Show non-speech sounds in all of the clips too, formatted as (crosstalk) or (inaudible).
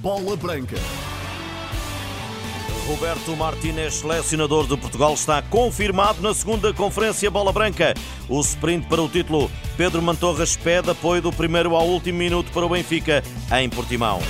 Bola Branca. Roberto Martínez, selecionador de Portugal, está confirmado na segunda Conferência Bola Branca. O sprint para o título. Pedro Mantorras pede apoio do primeiro ao último minuto para o Benfica, em Portimão.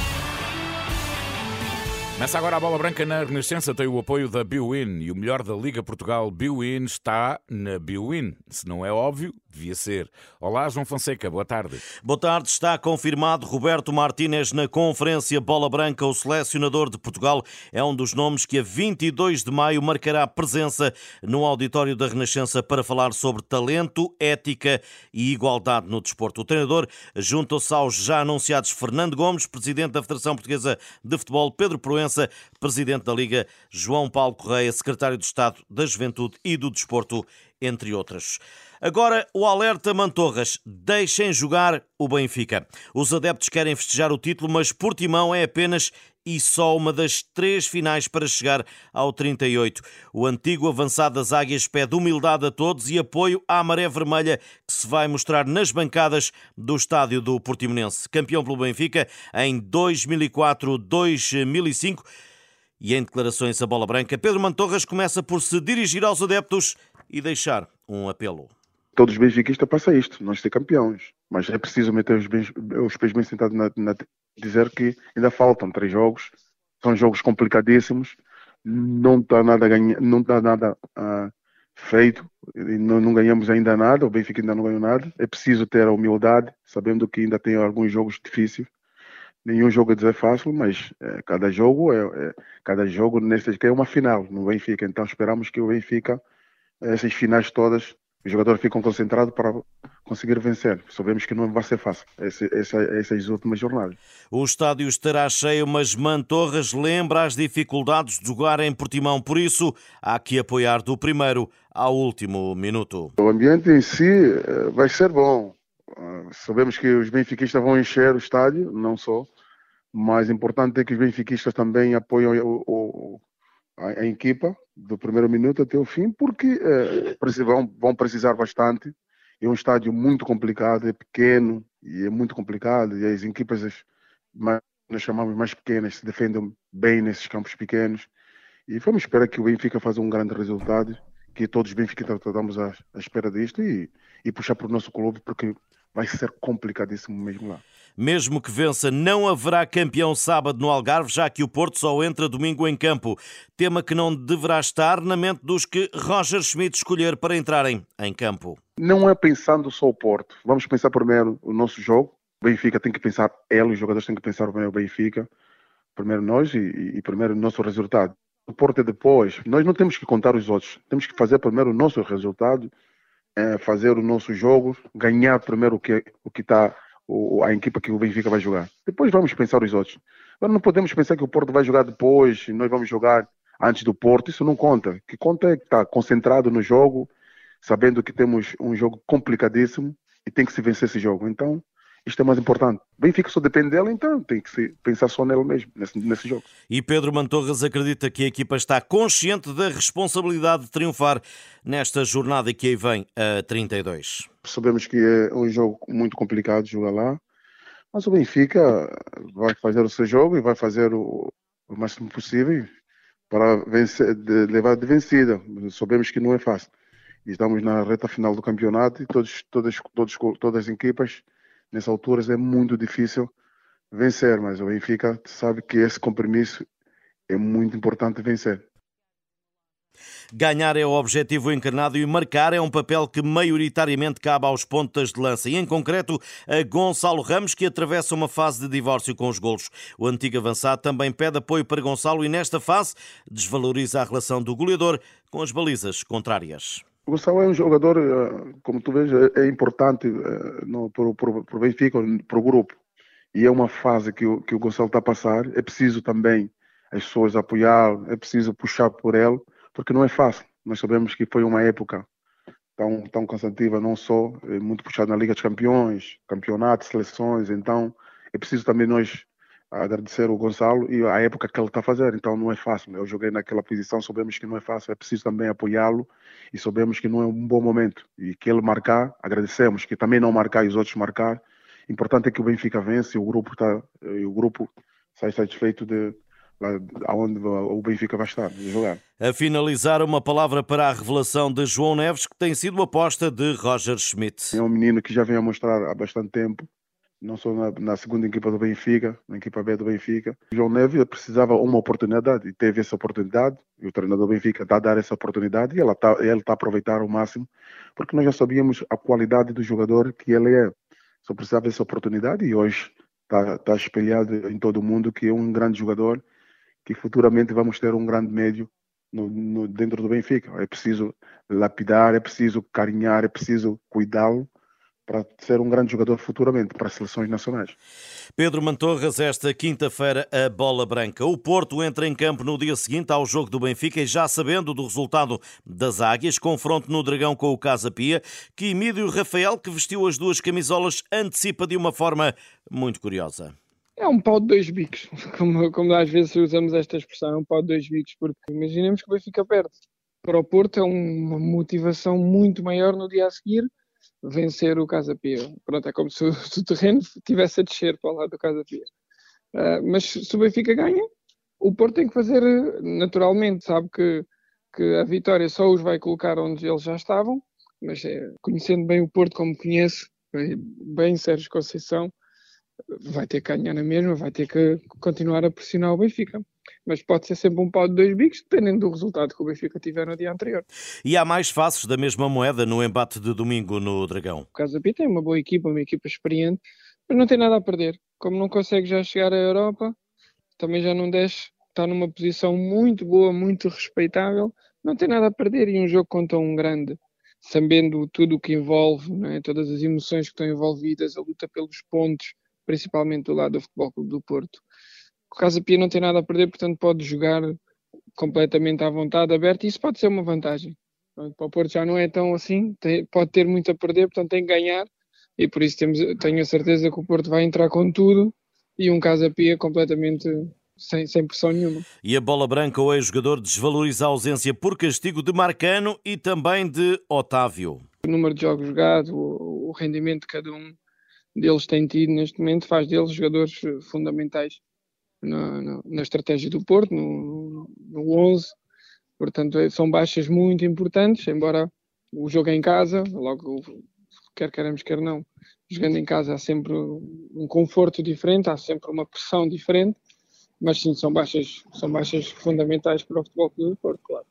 Começa agora a bola branca na Renascença, tem o apoio da Biwin e o melhor da Liga Portugal Biwin está na Biwin. Se não é óbvio, devia ser. Olá, João Fonseca, boa tarde. Boa tarde, está confirmado Roberto Martínez na conferência Bola Branca. O selecionador de Portugal é um dos nomes que a 22 de maio marcará presença no auditório da Renascença para falar sobre talento, ética e igualdade no desporto. O treinador junta-se aos já anunciados Fernando Gomes, presidente da Federação Portuguesa de Futebol, Pedro Proença, presidente da Liga, João Paulo Correia, secretário de Estado da Juventude e do Desporto, entre outros. Agora, o alerta Mantorras. Deixem jogar o Benfica. Os adeptos querem festejar o título, mas Portimão é apenas e só uma das três finais para chegar ao 38. O antigo avançado das Águias pede humildade a todos e apoio à maré vermelha que se vai mostrar nas bancadas do estádio do Portimonense. Campeão pelo Benfica em 2004-2005 e em declarações a bola branca, Pedro Mantorras começa por se dirigir aos adeptos e deixar um apelo. Todos os benfiquistas passam isto, nós ser campeões, mas é preciso meter os, bens, os pés bem sentados na, na dizer que ainda faltam três jogos, são jogos complicadíssimos, não está nada ganha, não está nada uh, feito, não, não, ganhamos ainda nada, o Benfica ainda não ganhou nada. É preciso ter a humildade, sabendo que ainda tem alguns jogos difíceis. Nenhum jogo é fácil, mas é, cada jogo é, é, cada jogo neste é uma final no Benfica. Então esperamos que o Benfica essas finais todas os jogadores ficam concentrados para conseguir vencer. Sabemos que não vai ser fácil essa, essa, essas últimas jornadas. O estádio estará cheio, mas Mantorras lembra as dificuldades de jogar em Portimão. Por isso, há que apoiar do primeiro ao último minuto. O ambiente em si eh, vai ser bom. Ah, sabemos que os benfiquistas vão encher o estádio, não só. Mas importante é que os benfiquistas também apoiem o, o, a, a equipa do primeiro minuto até o fim, porque é, vão, vão precisar bastante. É um estádio muito complicado, é pequeno e é muito complicado. E as equipas, mais, nós chamamos mais pequenas, se defendem bem nesses campos pequenos. E vamos esperar que o Benfica faça um grande resultado, que todos os Benfica estamos à, à espera disto e, e puxar para o nosso clube, porque vai ser complicadíssimo mesmo lá. Mesmo que vença, não haverá campeão sábado no Algarve, já que o Porto só entra domingo em campo. Tema que não deverá estar na mente dos que Roger Schmidt escolher para entrarem em campo. Não é pensando só o Porto. Vamos pensar primeiro o nosso jogo. O Benfica tem que pensar, ele, os jogadores têm que pensar primeiro o Benfica, primeiro nós e, e primeiro o nosso resultado. O Porto é depois. Nós não temos que contar os outros. Temos que fazer primeiro o nosso resultado, é, fazer o nosso jogo, ganhar primeiro o que o que está a equipa que o Benfica vai jogar. Depois vamos pensar os outros. Agora não podemos pensar que o Porto vai jogar depois, nós vamos jogar antes do Porto. Isso não conta. O que conta é que está concentrado no jogo, sabendo que temos um jogo complicadíssimo e tem que se vencer esse jogo. Então, isto é mais importante. Benfica só depende dele, então tem que se pensar só nele mesmo, nesse, nesse jogo. E Pedro Mantorras acredita que a equipa está consciente da responsabilidade de triunfar nesta jornada que aí vem a 32. Sabemos que é um jogo muito complicado jogar lá, mas o Benfica vai fazer o seu jogo e vai fazer o, o máximo possível para vencer, de, levar de vencida. Sabemos que não é fácil. Estamos na reta final do campeonato e todos, todas, todos, todas as equipas nessas alturas é muito difícil vencer, mas o Benfica sabe que esse compromisso é muito importante vencer. Ganhar é o objetivo encarnado e marcar é um papel que maioritariamente cabe aos pontas de lança e, em concreto, a Gonçalo Ramos, que atravessa uma fase de divórcio com os golos. O antigo avançado também pede apoio para Gonçalo e, nesta fase, desvaloriza a relação do goleador com as balizas contrárias. O Gonçalo é um jogador, eh, como tu vês, é, é importante eh, para o Benfica, para o grupo. E é uma fase que o, que o Gonçalo está a passar. É preciso também as pessoas apoiar, é preciso puxar por ele, porque não é fácil. Nós sabemos que foi uma época tão, tão cansativa, não só, é muito puxado na Liga dos Campeões, campeonatos, seleções. Então é preciso também nós agradecer o Gonçalo e a época que ele está a fazer. Então não é fácil. Eu joguei naquela posição, sabemos que não é fácil, é preciso também apoiá-lo e sabemos que não é um bom momento. E que ele marcar, agradecemos, que também não marcar e os outros marcar. Importante é que o Benfica vence, o grupo está, o grupo sai satisfeito de aonde o Benfica vai estar a jogar. A finalizar, uma palavra para a revelação de João Neves, que tem sido aposta de Roger Schmidt. É um menino que já vem a mostrar há bastante tempo, não só na, na, segunda equipa do Benfica, na equipa B do Benfica. João Neves precisava uma oportunidade e teve essa oportunidade, e o treinador do Benfica está a dar essa oportunidade e ele está ele tá a aproveitar ao máximo, porque nós já sabíamos a qualidade do jogador que ele é. Só precisava dessa oportunidade e hoje está, está espelhado em todo o mundo que é um grande jogador que futuramente vamos ter um grande médio no, no, dentro do Benfica. É preciso lapidar, é preciso carinhar, é preciso cuidá-lo para ser um grande jogador futuramente para as seleções nacionais. Pedro Mantorras, esta quinta-feira, a bola branca. O Porto entra em campo no dia seguinte ao jogo do Benfica e já sabendo do resultado das Águias, confronto no Dragão com o Casa Pia, que Emílio Rafael, que vestiu as duas camisolas, antecipa de uma forma muito curiosa. É um pau de dois bicos, (laughs) como, como às vezes usamos esta expressão, é um pau de dois bicos, porque imaginemos que o Benfica perde. Para o Porto é uma motivação muito maior no dia a seguir vencer o Casa Pia. Pronto, é como (laughs) se o, terreno tivesse a descer para o lado do Casa Pia. Uh, mas se o Benfica ganha, o Porto tem que fazer naturalmente, sabe que, que a vitória só os vai colocar onde eles já estavam, mas é, conhecendo bem o Porto como conhece, bem Sérgio Conceição, vai ter que ganhar na mesma, vai ter que continuar a pressionar o Benfica. Mas pode ser sempre um pau de dois bicos, dependendo do resultado que o Benfica tiver no dia anterior. E há mais faces da mesma moeda no embate de domingo no Dragão. O Casa Pia tem uma boa equipa, uma equipa experiente, mas não tem nada a perder. Como não consegue já chegar à Europa, também já não desce, está numa posição muito boa, muito respeitável, não tem nada a perder. E um jogo contra um grande, sabendo tudo o que envolve, é? todas as emoções que estão envolvidas, a luta pelos pontos, principalmente do lado do Futebol Clube do Porto. O Casa Pia não tem nada a perder, portanto pode jogar completamente à vontade, aberto, e isso pode ser uma vantagem. Para o Porto já não é tão assim, tem, pode ter muito a perder, portanto tem que ganhar, e por isso temos, tenho a certeza que o Porto vai entrar com tudo, e um Casa Pia completamente sem, sem pressão nenhuma. E a bola branca, o ex-jogador desvaloriza a ausência por castigo de Marcano e também de Otávio. O número de jogos jogados, o, o rendimento de cada um deles tem tido neste momento faz deles jogadores fundamentais na, na, na estratégia do Porto, no, no 11. Portanto, é, são baixas muito importantes, embora o jogo é em casa, logo, quer queremos, quer não, jogando em casa há sempre um conforto diferente, há sempre uma pressão diferente, mas sim, são baixas, são baixas fundamentais para o futebol do Porto, claro.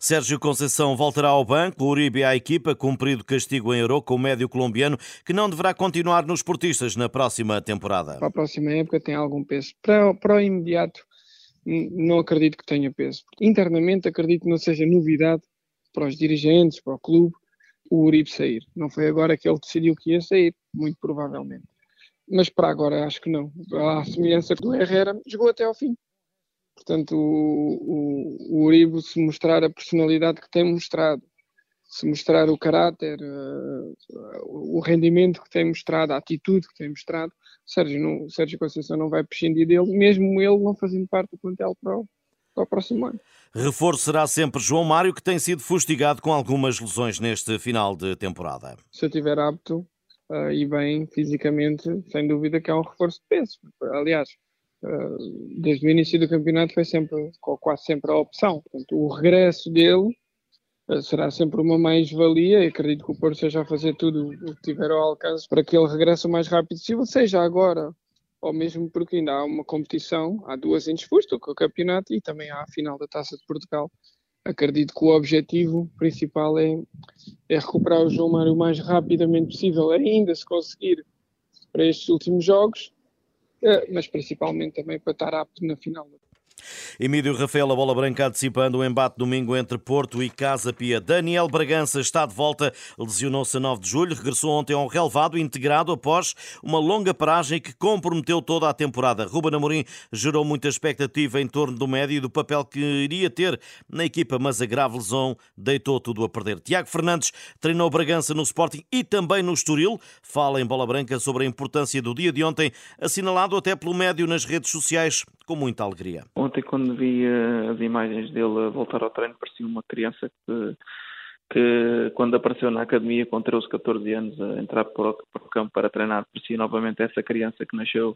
Sérgio Conceição voltará ao banco, o Uribe à equipa, cumprido castigo em euro com o médio colombiano, que não deverá continuar nos portistas na próxima temporada. Para a próxima época tem algum peso. Para, para o imediato, não acredito que tenha peso. Internamente, acredito que não seja novidade para os dirigentes, para o clube, o Uribe sair. Não foi agora que ele decidiu que ia sair, muito provavelmente. Mas para agora acho que não. A semelhança do Herrera jogou até ao fim. Portanto, o, o, o Uribe, se mostrar a personalidade que tem mostrado, se mostrar o caráter, uh, o rendimento que tem mostrado, a atitude que tem mostrado, Sérgio, não, Sérgio Conceição não vai prescindir dele, mesmo ele não fazendo parte do plantel para o, para o próximo ano. Reforço será sempre João Mário, que tem sido fustigado com algumas lesões neste final de temporada. Se eu estiver apto uh, e bem fisicamente, sem dúvida que é um reforço de peso. Aliás, desde o início do campeonato foi sempre, quase sempre a opção. Portanto, o regresso dele ah, será sempre uma mais-valia e acredito que o Porto seja a fazer tudo o que tiver ao alcance para que ele regresse o mais rápido possível, seja agora ou mesmo porque ainda há uma competição, há duas em disputa, o campeonato e também há a final da Taça de Portugal. Acredito que o objetivo principal é, é recuperar o João Mário o mais rapidamente possível, ainda se conseguir para estes últimos jogos, mas principalmente também para estar apto na final. Emílio Rafael, a bola branca antecipando o embate domingo entre Porto e Casa Pia. Daniel Bragança está de volta, lesionou-se a 9 de julho, regressou ontem ao relevado, integrado após uma longa paragem que comprometeu toda a temporada. Ruben Amorim gerou muita expectativa em torno do médio e do papel que iria ter na equipa, mas a grave lesão deitou tudo a perder. Tiago Fernandes treinou Bragança no Sporting e também no Estoril. Fala em bola branca sobre a importância do dia de ontem, assinalado até pelo médio nas redes sociais com muita alegria. Ontem, quando vi eh, as imagens dele voltar ao treino, parecia uma criança que, que quando apareceu na academia com 13, 14 anos a entrar para o, campo para treinar, parecia novamente essa criança que nasceu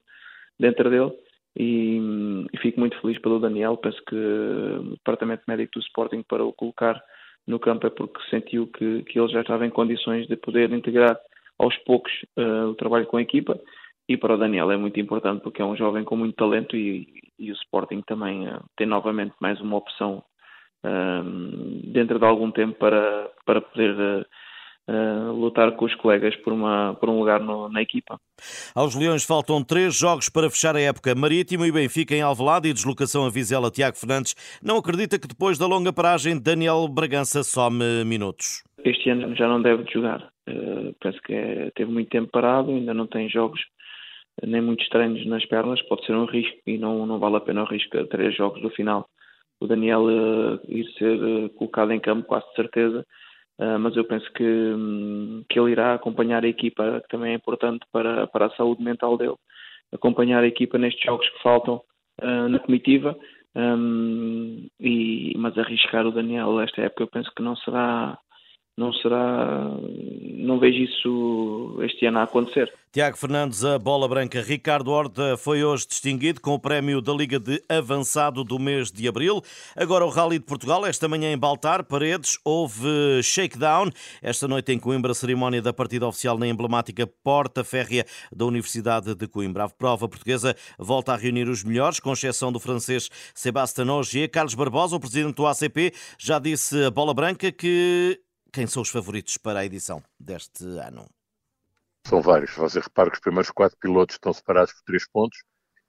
dentro dele e, e, fico muito feliz pelo Daniel. Penso que o departamento médico do Sporting para o colocar no campo é porque sentiu que, que ele já estava em condições de poder integrar aos poucos uh, o trabalho com a equipa. E para o Daniel é muito importante porque é um jovem com muito talento e, e o Sporting também uh, tem novamente mais uma opção uh, dentro de algum tempo para, para poder uh, lutar com os colegas por, uma, por um lugar no, na equipa. Aos Leões faltam três jogos para fechar a época. Marítimo e Benfica em Alvalade e deslocação a Vizela. Tiago Fernandes não acredita que depois da longa paragem Daniel Bragança some minutos. Este ano já não deve jogar. Penso que é, teve muito tempo parado, ainda não tem jogos nem muito estranhos nas pernas, pode ser um risco e não, não vale a pena o risco a três jogos do final. O Daniel uh, ir ser uh, colocado em campo, quase de certeza, Uh, mas eu penso que, um, que ele irá acompanhar a equipa, que também é importante para, para a saúde mental dele, acompanhar a equipa nestes jogos que faltam na comitiva, um, e, mas arriscar o Daniel esta época eu penso que não será não será. Não vejo isso este ano a acontecer. Tiago Fernandes, a bola branca. Ricardo Horta foi hoje distinguido com o prémio da Liga de Avançado do mês de abril. Agora o Rally de Portugal, esta manhã em Baltar, Paredes, houve shakedown. Esta noite em Coimbra, cerimónia da partida oficial na emblemática Porta Férrea da Universidade de Coimbra. A prova portuguesa volta a reunir os melhores, com exceção do francês Sébastien Ogier. Carlos Barbosa, o presidente do ACP, já disse a bola branca que quem são os favoritos para a edição deste ano? São vários. Você repara que os primeiros quatro pilotos estão separados por três pontos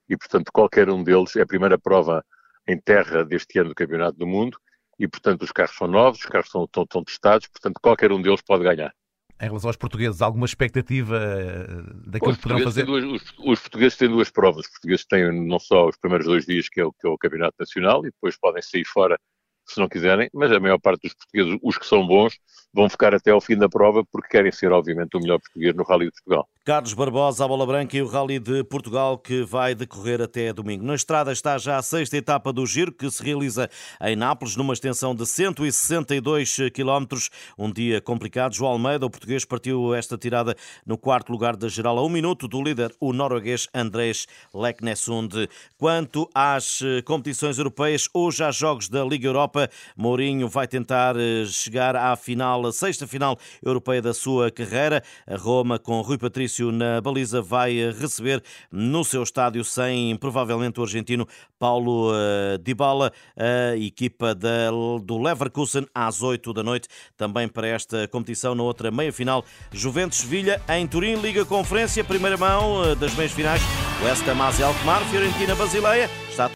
e, portanto, qualquer um deles é a primeira prova em terra deste ano do Campeonato do Mundo e, portanto, os carros são novos, os carros estão, estão, estão testados, portanto, qualquer um deles pode ganhar. Em relação aos portugueses, alguma expectativa eh, daquilo que poderão fazer? Duas, os, os, portugueses têm duas provas. Os portugueses têm não só os primeiros dois dias, que é o, que é o Campeonato Nacional, e depois podem sair fora se não quiserem, mas a maior parte dos portugueses, os que são bons, vão ficar até ao fim da prova porque querem ser, obviamente, o melhor português no Rally de Portugal. Carlos Barbosa, a bola branca e o Rally de Portugal que vai decorrer até domingo. Na estrada está já a sexta etapa do Giro que se realiza em Nápoles numa extensão de 162 km. Um dia complicado. João Almeida, o português, partiu esta tirada no quarto lugar da geral a um minuto do líder, o norueguês Andrés Leknessund. Quanto às eh, competições europeias, hoje há jogos da Liga Europa. Mourinho vai tentar eh, chegar à final, a sexta final europeia da sua carreira. A Roma com Rui Patrício na baliza vai eh, receber no seu estádio sem provavelmente o argentino Paulo uh, Dybala, a equipa do Leverkusen às 8 da noite, também para esta competição na outra meia-final. Juventus-Sevilha em Turim, Liga Conferência, primeira mão uh, das meias finais. West Ham Alkmaar, Fiorentina Basileia. Está